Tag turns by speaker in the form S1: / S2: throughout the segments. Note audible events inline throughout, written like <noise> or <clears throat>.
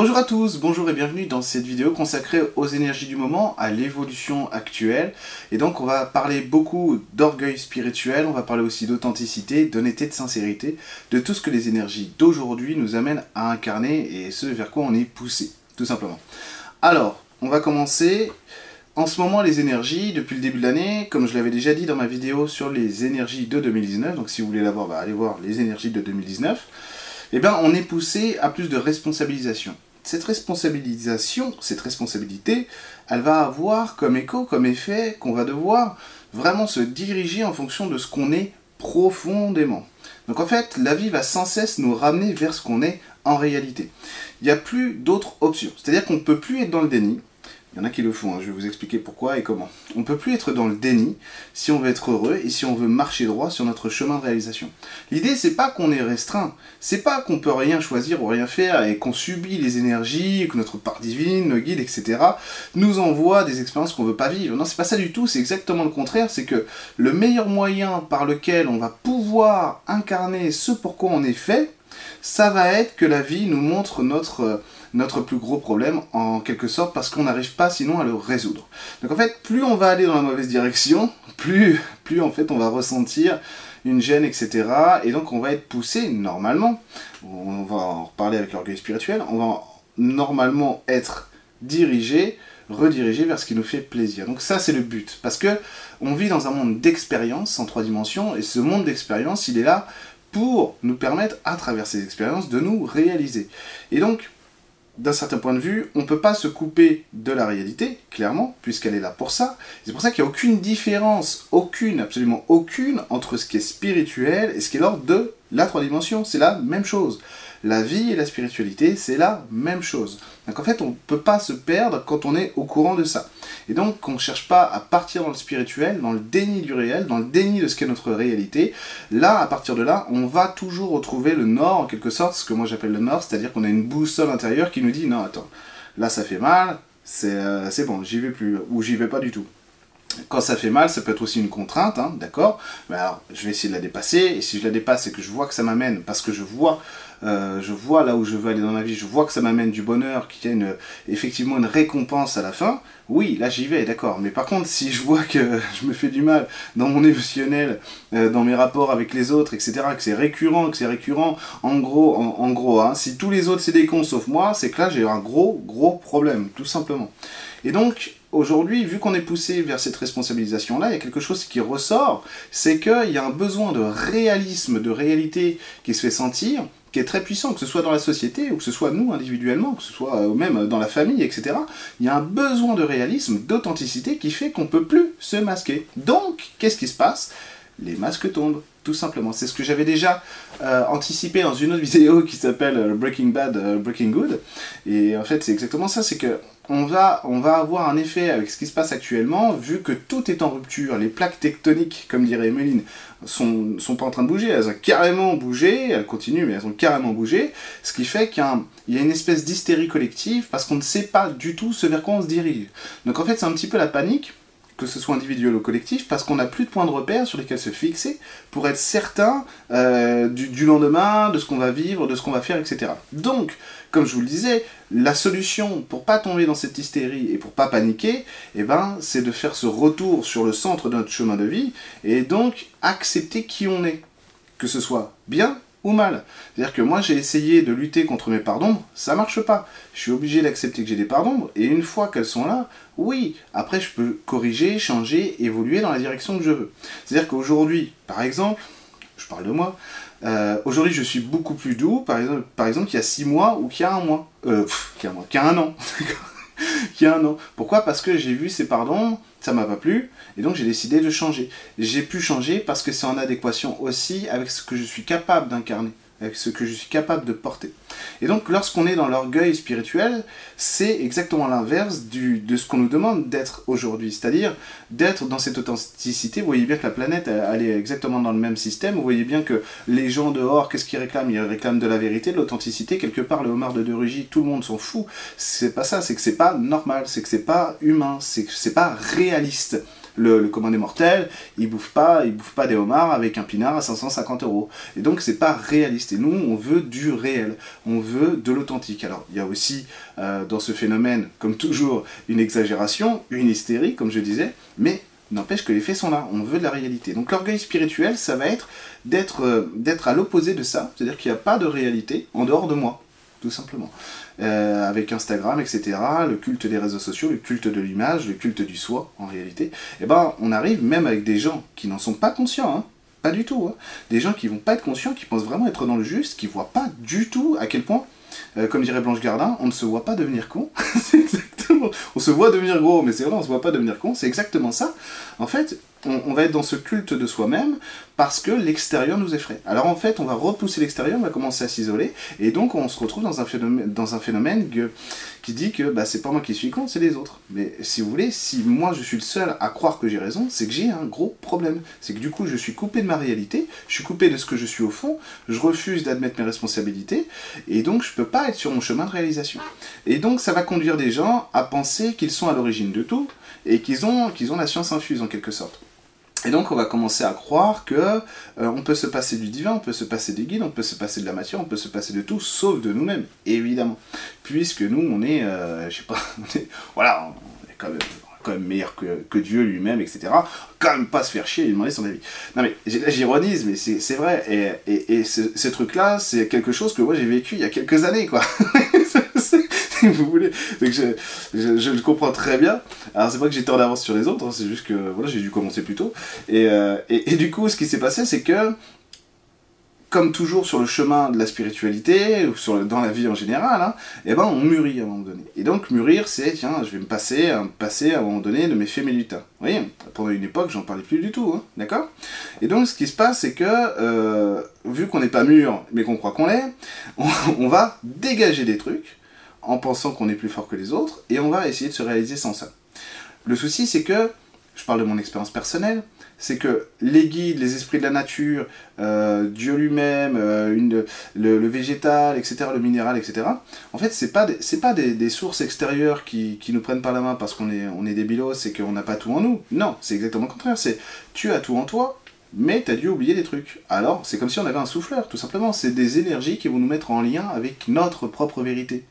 S1: Bonjour à tous, bonjour et bienvenue dans cette vidéo consacrée aux énergies du moment, à l'évolution actuelle. Et donc on va parler beaucoup d'orgueil spirituel, on va parler aussi d'authenticité, d'honnêteté, de sincérité, de tout ce que les énergies d'aujourd'hui nous amènent à incarner et ce vers quoi on est poussé, tout simplement. Alors, on va commencer. En ce moment, les énergies, depuis le début de l'année, comme je l'avais déjà dit dans ma vidéo sur les énergies de 2019, donc si vous voulez la voir, bah, allez voir les énergies de 2019, eh bien on est poussé à plus de responsabilisation cette responsabilisation, cette responsabilité, elle va avoir comme écho, comme effet, qu'on va devoir vraiment se diriger en fonction de ce qu'on est profondément. Donc en fait, la vie va sans cesse nous ramener vers ce qu'on est en réalité. Il n'y a plus d'autres options. C'est-à-dire qu'on ne peut plus être dans le déni, il y en a qui le font, hein. je vais vous expliquer pourquoi et comment. On ne peut plus être dans le déni si on veut être heureux et si on veut marcher droit sur notre chemin de réalisation. L'idée, c'est pas qu'on est restreint, c'est pas qu'on peut rien choisir ou rien faire et qu'on subit les énergies, que notre part divine, le guide, etc., nous envoie des expériences qu'on veut pas vivre. Non, c'est pas ça du tout, c'est exactement le contraire, c'est que le meilleur moyen par lequel on va pouvoir incarner ce pourquoi on est fait, ça va être que la vie nous montre notre notre plus gros problème en quelque sorte parce qu'on n'arrive pas sinon à le résoudre. Donc en fait, plus on va aller dans la mauvaise direction, <laughs> plus, plus en fait on va ressentir une gêne, etc. Et donc on va être poussé normalement, on va en reparler avec l'orgueil spirituel, on va normalement être dirigé, redirigé vers ce qui nous fait plaisir. Donc ça c'est le but, parce que on vit dans un monde d'expérience en trois dimensions, et ce monde d'expérience, il est là pour nous permettre, à travers ces expériences, de nous réaliser. Et donc, d'un certain point de vue, on ne peut pas se couper de la réalité, clairement, puisqu'elle est là pour ça. C'est pour ça qu'il n'y a aucune différence, aucune, absolument aucune, entre ce qui est spirituel et ce qui est l'ordre de la trois dimensions. C'est la même chose. La vie et la spiritualité, c'est la même chose. Donc en fait, on ne peut pas se perdre quand on est au courant de ça. Et donc, on ne cherche pas à partir dans le spirituel, dans le déni du réel, dans le déni de ce qu'est notre réalité. Là, à partir de là, on va toujours retrouver le nord, en quelque sorte, ce que moi j'appelle le nord, c'est-à-dire qu'on a une boussole intérieure qui nous dit, non, attends, là ça fait mal, c'est euh, bon, j'y vais plus, ou j'y vais pas du tout. Quand ça fait mal, ça peut être aussi une contrainte, hein, d'accord alors, je vais essayer de la dépasser, et si je la dépasse et que je vois que ça m'amène, parce que je vois, euh, je vois là où je veux aller dans la vie, je vois que ça m'amène du bonheur, qu'il y a une, effectivement une récompense à la fin, oui, là j'y vais, d'accord. Mais par contre, si je vois que <laughs> je me fais du mal dans mon émotionnel, euh, dans mes rapports avec les autres, etc., que c'est récurrent, que c'est récurrent, en gros, en, gros, hein, si tous les autres c'est des cons sauf moi, c'est que là j'ai un gros, gros problème, tout simplement. Et donc, aujourd'hui, vu qu'on est poussé vers cette responsabilisation-là, il y a quelque chose qui ressort, c'est qu'il y a un besoin de réalisme, de réalité qui se fait sentir, qui est très puissant, que ce soit dans la société, ou que ce soit nous individuellement, que ce soit euh, même dans la famille, etc. Il y a un besoin de réalisme, d'authenticité qui fait qu'on ne peut plus se masquer. Donc, qu'est-ce qui se passe? Les masques tombent tout simplement. C'est ce que j'avais déjà euh, anticipé dans une autre <laughs> vidéo qui s'appelle euh, Breaking Bad, euh, Breaking Good. Et en fait, c'est exactement ça, c'est que on va, on va avoir un effet avec ce qui se passe actuellement, vu que tout est en rupture. Les plaques tectoniques, comme dirait Emeline, sont, sont pas en train de bouger. Elles ont carrément bougé, elles continuent, mais elles ont carrément bougé. Ce qui fait qu'il y, a une espèce d'hystérie collective parce qu'on ne sait pas du tout ce vers quoi on se dirige. Donc en fait, c'est un petit peu la panique que ce soit individuel ou collectif, parce qu'on n'a plus de points de repère sur lesquels se fixer pour être certain euh, du, lendemain, de ce qu'on va vivre, de ce qu'on va faire, etc. Donc, comme je vous le disais, la solution pour pas tomber dans cette hystérie et pour pas paniquer, eh ben, c'est de faire ce retour sur le centre de notre chemin de vie et donc accepter qui on est, que ce soit bien ou mal. C'est-à-dire que moi j'ai essayé de lutter contre mes parts d'ombre, ça marche pas. Je suis obligé d'accepter que j'ai des parts d'ombre, et une fois qu'elles sont là, oui, après je peux corriger, changer, évoluer dans la direction que je veux. C'est-à-dire qu'aujourd'hui, par exemple, je parle de moi, euh, aujourd'hui je suis beaucoup plus doux, par exemple, par exemple qu'il y a 6 mois ou qu'il y a un mois. Euh, qu'il y a un mois, qu'il y a un an. <laughs> qu'il y a un an. Pourquoi? Parce que j'ai vu ces pardons, ça m'a pas plu, et donc j'ai décidé de changer. J'ai pu changer parce que c'est en adéquation aussi avec ce que je suis capable d'incarner avec ce que je suis capable de porter. Et donc lorsqu'on est dans l'orgueil spirituel, c'est exactement l'inverse de ce qu'on nous demande d'être aujourd'hui, c'est-à-dire d'être dans cette authenticité. Vous voyez bien que la planète, elle, est exactement dans le même système, vous voyez bien que les gens dehors, qu'est-ce qu'ils réclament? Ils réclament de la vérité, de l'authenticité, quelque part le homard de De tout le monde s'en fout. C'est pas ça, c'est que c'est pas normal, c'est que c'est pas humain, c'est que c'est pas réaliste. Le, le commandé mortel, il bouffe pas, il bouffe pas des homards avec un pinard à 550 euros. Et donc c'est pas réaliste. Et nous, on veut du réel, on veut de l'authentique. Alors il y a aussi euh, dans ce phénomène, comme toujours, une exagération, une hystérie, comme je disais, mais N'empêche que les faits sont là, on veut de la réalité. Donc l'orgueil spirituel, ça va être d'être euh, à l'opposé de ça, c'est-à-dire qu'il n'y a pas de réalité en dehors de moi, tout simplement. Euh, avec Instagram, etc., le culte des réseaux sociaux, le culte de l'image, le culte du soi, en réalité, eh ben on arrive même avec des gens qui n'en sont pas conscients, hein, pas du tout, hein, des gens qui vont pas être conscients, qui pensent vraiment être dans le juste, qui voient pas du tout à quel point euh, comme dirait Blanche Gardin, on ne se voit pas devenir con. <laughs> c'est exactement. On se voit devenir gros, mais c'est vrai, on se voit pas devenir con. C'est exactement ça. En fait, on, va être dans ce culte de soi-même parce que l'extérieur nous effraie. Alors en fait, on va repousser l'extérieur, on va commencer à s'isoler, et donc on se retrouve dans un phénomène, dans un phénomène qui dit que bah, c'est pas moi qui suis con, c'est les autres. Mais si vous voulez, si moi je suis le seul à croire que j'ai raison, c'est que j'ai un gros problème. C'est que du coup, je suis coupé de ma réalité, je suis coupé de ce que je suis au fond, je refuse d'admettre mes responsabilités, et donc je peux pas être sur mon chemin de réalisation. Et donc ça va conduire des gens à penser qu'ils sont à l'origine de tout, et qu'ils ont, qu'ils ont la science infuse en quelque sorte. Et donc on va commencer à croire que euh, on peut se passer du divin, on peut se passer des guides, on peut se passer de la matière, on peut se passer de tout, sauf de nous-mêmes, évidemment. Puisque nous, on est, euh, je sais pas, <laughs> on est, voilà, on est quand même, quand même meilleur que, que Dieu lui-même, etc. Quand même pas se faire chier et lui demander son avis. Non mais là j'ironise, mais c'est vrai. Et, et, et ce, ce truc-là, c'est quelque chose que moi j'ai vécu il y a quelques années, quoi. <laughs> vous voulez. Donc je, je, le comprends très bien. Alors c'est pas que j'étais en avance sur les autres, hein, c'est juste que voilà, j'ai dû commencer plus tôt. Et, euh, et, du coup, ce qui s'est passé, c'est que comme toujours sur le chemin de la spiritualité, ou dans la vie en général, hein, eh ben on mûrit à un moment donné. Et donc mûrir, c'est, tiens, je vais me passer, me passer à un moment donné de mes faits lutins. Vous voyez, pendant une époque, j'en parlais plus du tout, hein, d'accord? Et donc ce qui se passe, c'est que, euh, vu qu'on n'est pas mûr, mais qu'on croit qu'on l'est, on, va dégager des trucs, en pensant qu'on est plus fort que les autres, et on va essayer de se réaliser sans ça. Le souci, c'est que, je parle de mon expérience personnelle, c'est que les guides, les esprits de la nature, euh, Dieu lui-même, euh, le, végétal, etc., le minéral, etc., en fait, c'est pas, des, pas des, sources extérieures qui, nous prennent par la main parce qu'on est, on est débilos et qu'on n'a pas tout en nous. Non, c'est exactement le contraire. C'est tu as tout en toi, mais tu as dû oublier des trucs. Alors, c'est comme si on avait un souffleur, tout simplement. C'est des énergies qui vont nous mettre en lien avec notre propre vérité.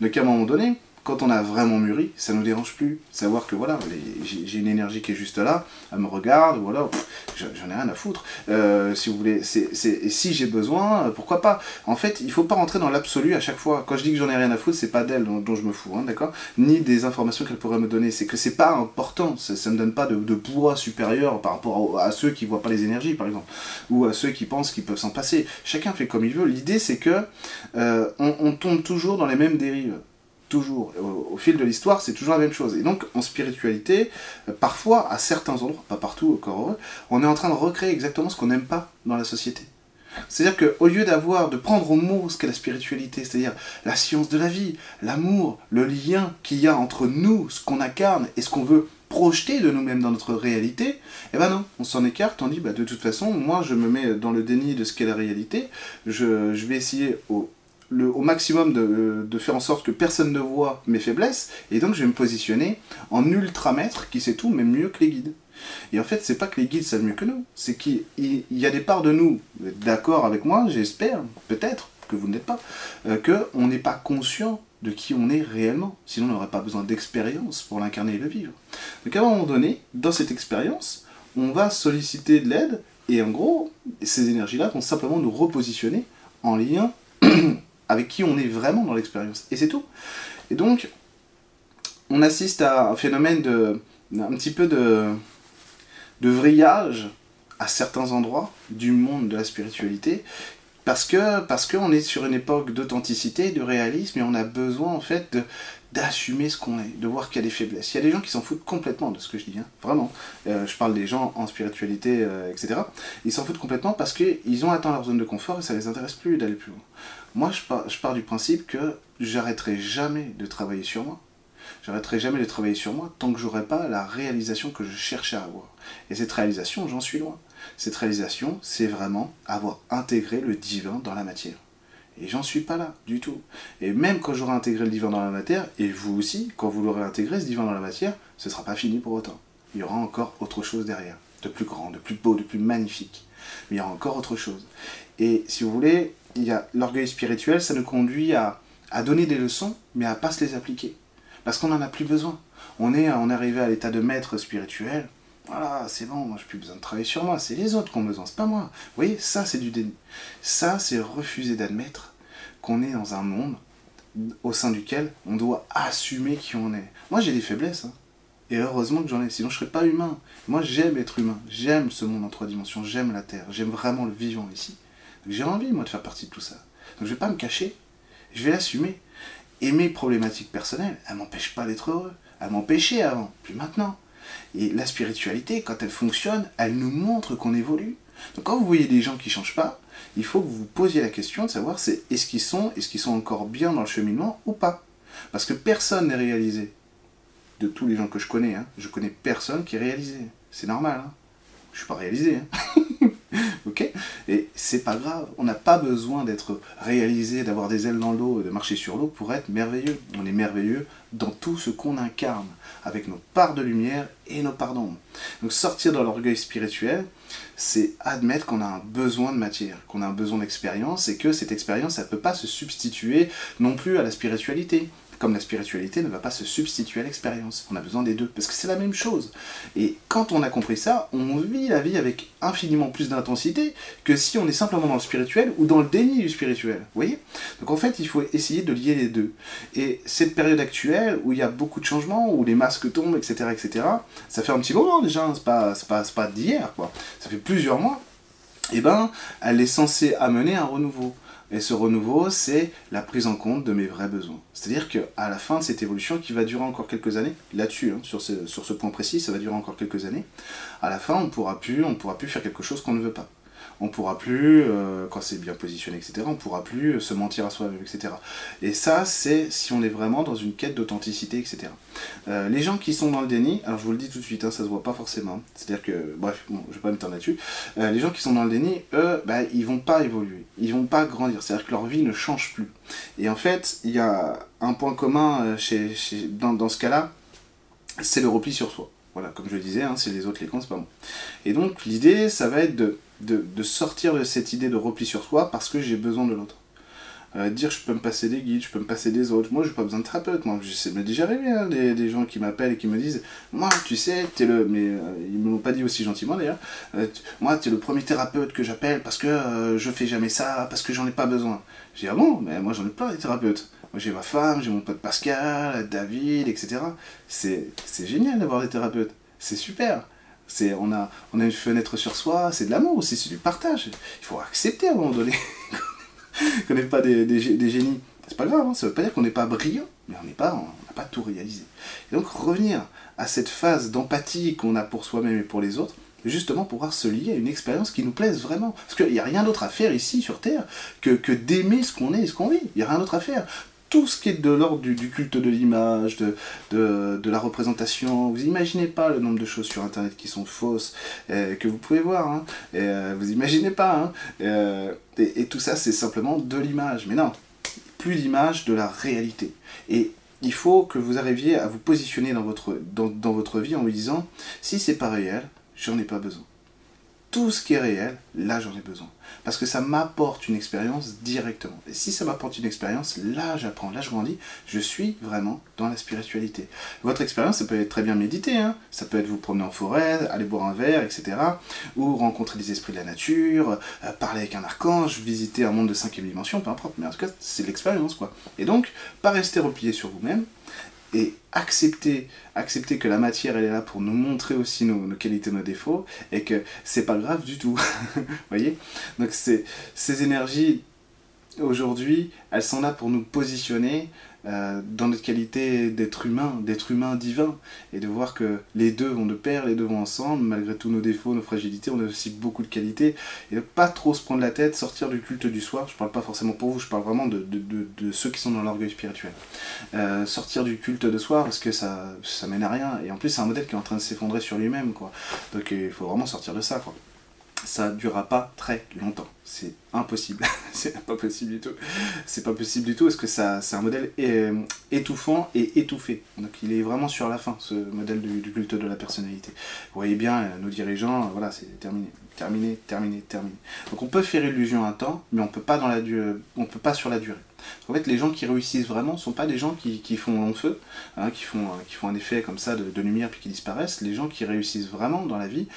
S1: Donc à un moment donné, quand on a vraiment mûri, ça nous dérange plus. Savoir que voilà, j'ai une énergie qui est juste là, elle me regarde, voilà, j'en ai rien à foutre. Euh, si vous voulez, si j'ai besoin, pourquoi pas. En fait, il faut pas rentrer dans l'absolu à chaque fois. Quand je dis que j'en ai rien à foutre, c'est pas d'elle dont, je me fous, hein, d'accord? Ni des informations qu'elle pourrait me donner. C'est que c'est pas important. Ça, ça me donne pas de, poids supérieur par rapport à, ceux qui voient pas les énergies, par exemple, ou à ceux qui pensent qu'ils peuvent s'en passer. Chacun fait comme il veut. L'idée, c'est que euh, on tombe toujours dans les mêmes dérives au, fil de l'histoire, c'est toujours la même chose. Et donc, en spiritualité, euh, parfois, à certains endroits, pas partout, encore heureux, on est en train de recréer exactement ce qu'on n'aime pas dans la société. C'est-à-dire qu'au lieu d'avoir, de prendre au mot ce qu'est la spiritualité, c'est-à-dire la science de la vie, l'amour, le lien qu'il y a entre nous, ce qu'on incarne et ce qu'on veut projeter de nous-mêmes dans notre réalité, eh ben non, on s'en écarte, on dit bah de toute façon, moi je me mets dans le déni de ce qu'est la réalité, je, je vais essayer au au maximum de, faire en sorte que personne ne voit mes faiblesses, et donc je vais me positionner en ultramètre qui sait tout, même mieux que les guides. Et en fait, c'est pas que les guides savent mieux que nous, c'est qu'il y a des parts de nous, d'accord avec moi, j'espère, peut-être que vous n'êtes pas, euh, qu'on n'est pas conscient de qui on est réellement. Sinon, on n'aurait pas besoin d'expérience pour l'incarner et le vivre. Donc à un moment donné, dans cette expérience, on va solliciter de l'aide, et en gros, ces énergies-là vont simplement nous repositionner en lien <clears throat> avec qui on est vraiment dans l'expérience. Et c'est tout. Et donc, on assiste à un phénomène de. un petit peu de. de vrillage à certains endroits du monde de la spiritualité. Parce que parce qu'on est sur une époque d'authenticité, de réalisme, et on a besoin en fait de, d'assumer ce qu'on est, de voir qu'il y a des faiblesses. Il y a des gens qui s'en foutent complètement de ce que je dis, hein, vraiment. Euh, je parle des gens en spiritualité, euh, etc. Ils s'en foutent complètement parce qu'ils ont atteint leur zone de confort et ça les intéresse plus d'aller plus loin. Moi, je pars, je pars du principe que j'arrêterai jamais de travailler sur moi. J'arrêterai jamais de travailler sur moi tant que j'aurai pas la réalisation que je cherchais à avoir. Et cette réalisation, j'en suis loin. Cette réalisation, c'est vraiment avoir intégré le divin dans la matière. Et j'en suis pas là du tout. Et même quand j'aurai intégré le divin dans la matière, et vous aussi, quand vous l'aurez intégré ce divin dans la matière, ce sera pas fini pour autant. il y aura encore autre chose derrière, de plus grand, de plus beau, de plus magnifique. Mais il y aura encore autre chose. Et si vous voulez, il y a l'orgueil spirituel, ça nous conduit à, donner des leçons, mais à pas se les appliquer. Parce qu'on n'en a plus besoin. On est, on est arrivé à l'état de maître spirituel. Voilà, c'est bon, moi j'ai plus besoin de travailler sur moi, c'est les autres qui ont besoin, c'est pas moi. Vous voyez, ça c'est du déni. Ça c'est refuser d'admettre qu'on est dans un monde au sein duquel on doit assumer qui on est. Moi j'ai des faiblesses, hein. et heureusement que j'en ai, sinon je serais pas humain. Moi j'aime être humain, j'aime ce monde en trois dimensions, j'aime la Terre, j'aime vraiment le vivant ici. J'ai envie moi de faire partie de tout ça. Donc je vais pas me cacher, je vais l'assumer. Et mes problématiques personnelles, elles m'empêchent pas d'être heureux. Elles m'empêchaient avant, plus maintenant. Et la spiritualité, quand elle fonctionne, elle nous montre qu'on évolue. Donc quand vous voyez des gens qui ne changent pas, il faut que vous vous posiez la question de savoir est-ce qu'ils sont, est-ce qu'ils sont encore bien dans le cheminement ou pas? Parce que personne n'est réalisé. De tous les gens que je connais, hein, je connais personne qui est réalisé. C'est normal. Hein. Je suis pas réalisé. Hein. <laughs> ok? Et c'est pas grave. On n'a pas besoin d'être réalisé, d'avoir des ailes dans l'eau, de marcher sur l'eau pour être merveilleux. On est merveilleux dans tout ce qu'on incarne, avec nos parts de lumière et nos parts d'ombre. Donc sortir de l'orgueil spirituel, c'est admettre qu'on a un besoin de matière, qu'on a un besoin d'expérience, et que cette expérience, elle ne peut pas se substituer non plus à la spiritualité comme la spiritualité ne va pas se substituer à l'expérience. On a besoin des deux, parce que c'est la même chose. Et quand on a compris ça, on vit la vie avec infiniment plus d'intensité que si on est simplement dans le spirituel ou dans le déni du spirituel. Vous voyez? Donc en fait, il faut essayer de lier les deux. Et cette période actuelle, où il y a beaucoup de changements, où les masques tombent, etc., etc., ça fait un petit moment déjà, c'est pas, pas, pas d'hier, quoi. Ça fait plusieurs mois. Et eh ben, elle est censée amener un renouveau. Et ce renouveau, c'est la prise en compte de mes vrais besoins. C'est-à-dire qu'à la fin de cette évolution, qui va durer encore quelques années, là-dessus, hein, sur, ce, sur ce point précis, ça va durer encore quelques années, à la fin, on pourra plus, on pourra plus faire quelque chose qu'on ne veut pas on pourra plus, euh, quand c'est bien positionné, etc., on pourra plus se mentir à soi-même, etc. Et ça, c'est si on est vraiment dans une quête d'authenticité, etc. Euh, les gens qui sont dans le déni, alors je vous le dis tout de suite, hein, ça se voit pas forcément, c'est-à-dire que, bref, bon, je vais pas m'étendre là-dessus, euh, les gens qui sont dans le déni, eux, bah, ils vont pas évoluer, ils vont pas grandir, c'est-à-dire que leur vie ne change plus. Et en fait, il y a un point commun dans ce cas-là, c'est le repli sur soi. Voilà, comme je le disais, hein, c'est les autres les cons, c'est pas bon. Et donc l'idée, ça va être de de, sortir de cette idée de repli sur soi parce que j'ai besoin de l'autre. Euh, dire je peux me passer des guides, je peux me passer des autres. Moi, j'ai pas besoin de thérapeute. Moi, je m'est déjà arrivé des, gens qui m'appellent et qui me disent Moi, tu sais, t'es le. Mais euh, ils me l'ont pas dit aussi gentiment d'ailleurs. Euh, moi, t'es le premier thérapeute que j'appelle parce que je fais jamais ça, parce que j'en ai pas besoin. J'ai Ah bon? Mais moi, j'en ai plein des thérapeutes. Moi, j'ai ma femme, j'ai mon pote Pascal, David, etc. C'est génial d'avoir des thérapeutes. C'est super. C'est, on, a, on a une fenêtre sur soi, c'est de l'amour aussi, c'est du partage. Il faut accepter à un moment donné <laughs> qu'on n'est pas des, des, génies. C'est pas grave, hein, ça veut pas dire qu'on n'est pas brillant, mais on n'est pas, on n'a pas tout réalisé. Et donc revenir à cette phase d'empathie qu'on a pour soi-même et pour les autres, justement pouvoir se lier à une expérience qui nous plaise vraiment. Parce qu'il n'y a rien d'autre à faire ici sur Terre que, que d'aimer ce qu'on est et ce qu'on vit. Il n'y a rien d'autre à faire tout ce qui est de l'ordre du, culte de l'image, de, de, la représentation. Vous imaginez pas le nombre de choses sur Internet qui sont fausses, euh, que vous pouvez voir. Hein, euh, vous imaginez pas. Hein, euh, et, tout ça, c'est simplement de l'image. Mais non, plus d'image, de la réalité. Et il faut que vous arriviez à vous positionner dans votre, dans, dans votre vie en vous disant, si c'est pas réel, j'en ai pas besoin tout ce qui est réel, là j'en ai besoin. Parce que ça m'apporte une expérience directement. Et si ça m'apporte une expérience, là j'apprends, là je grandis, je suis vraiment dans la spiritualité. Votre expérience, ça peut être très bien médité, hein. ça peut être vous promener en forêt, aller boire un verre, etc. Ou rencontrer des esprits de la nature, euh, parler avec un archange, visiter un monde de cinquième dimension, peu importe. Mais en tout cas, c'est l'expérience, quoi. Et donc, pas rester replié sur vous-même, et accepter, accepter que la matière elle est là pour nous montrer aussi nos, nos qualités, nos défauts, et que c'est pas grave du tout. <laughs> Voyez? Donc ces énergies aujourd'hui, elles sont là pour nous positionner euh, dans notre qualité d'être humain, d'être humain divin, et de voir que les deux vont de pair, les deux vont ensemble, malgré tous nos défauts, nos fragilités, on a aussi beaucoup de qualités, et de pas trop se prendre la tête, sortir du culte du soir, je parle pas forcément pour vous, je parle vraiment de, ceux qui sont dans l'orgueil spirituel. Euh, sortir du culte de soir, parce que ça, ça mène à rien, et en plus c'est un modèle qui est en train de s'effondrer sur lui-même, quoi. Donc il faut vraiment sortir de ça, quoi. ça durera pas très longtemps. C'est impossible. <laughs> c'est pas possible du tout. C'est pas possible du tout parce que c'est un modèle euh, étouffant et étouffé. Donc il est vraiment sur la fin, ce modèle du, culte de la personnalité. Vous voyez bien, euh, nos dirigeants, voilà, c'est terminé. Terminé, terminé, terminé. Donc on peut faire illusion un temps, mais on peut pas dans la on peut pas sur la durée. En fait, les gens qui réussissent vraiment sont pas des gens qui, font long feu, hein, qui, font, euh, qui font un effet comme ça de, lumière puis qui disparaissent. Les gens qui réussissent vraiment dans la vie,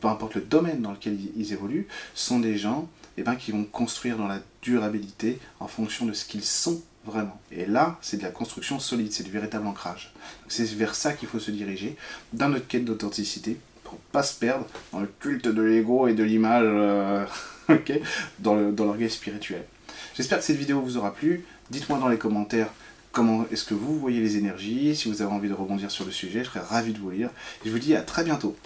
S1: peu importe le domaine dans lequel ils, évoluent, sont des gens eh ben, qui vont construire dans la durabilité en fonction de ce qu'ils sont vraiment. Et là, c'est de la construction solide, c'est du véritable ancrage. C'est vers ça qu'il faut se diriger dans notre quête d'authenticité pour pas se perdre dans le culte de l'ego et de l'image, euh, <laughs> dans l'orgueil spirituel. J'espère que cette vidéo vous aura plu. Dites-moi dans les commentaires comment est-ce que vous voyez les énergies. Si vous avez envie de rebondir sur le sujet, je serais ravi de vous lire. Je vous dis à très bientôt.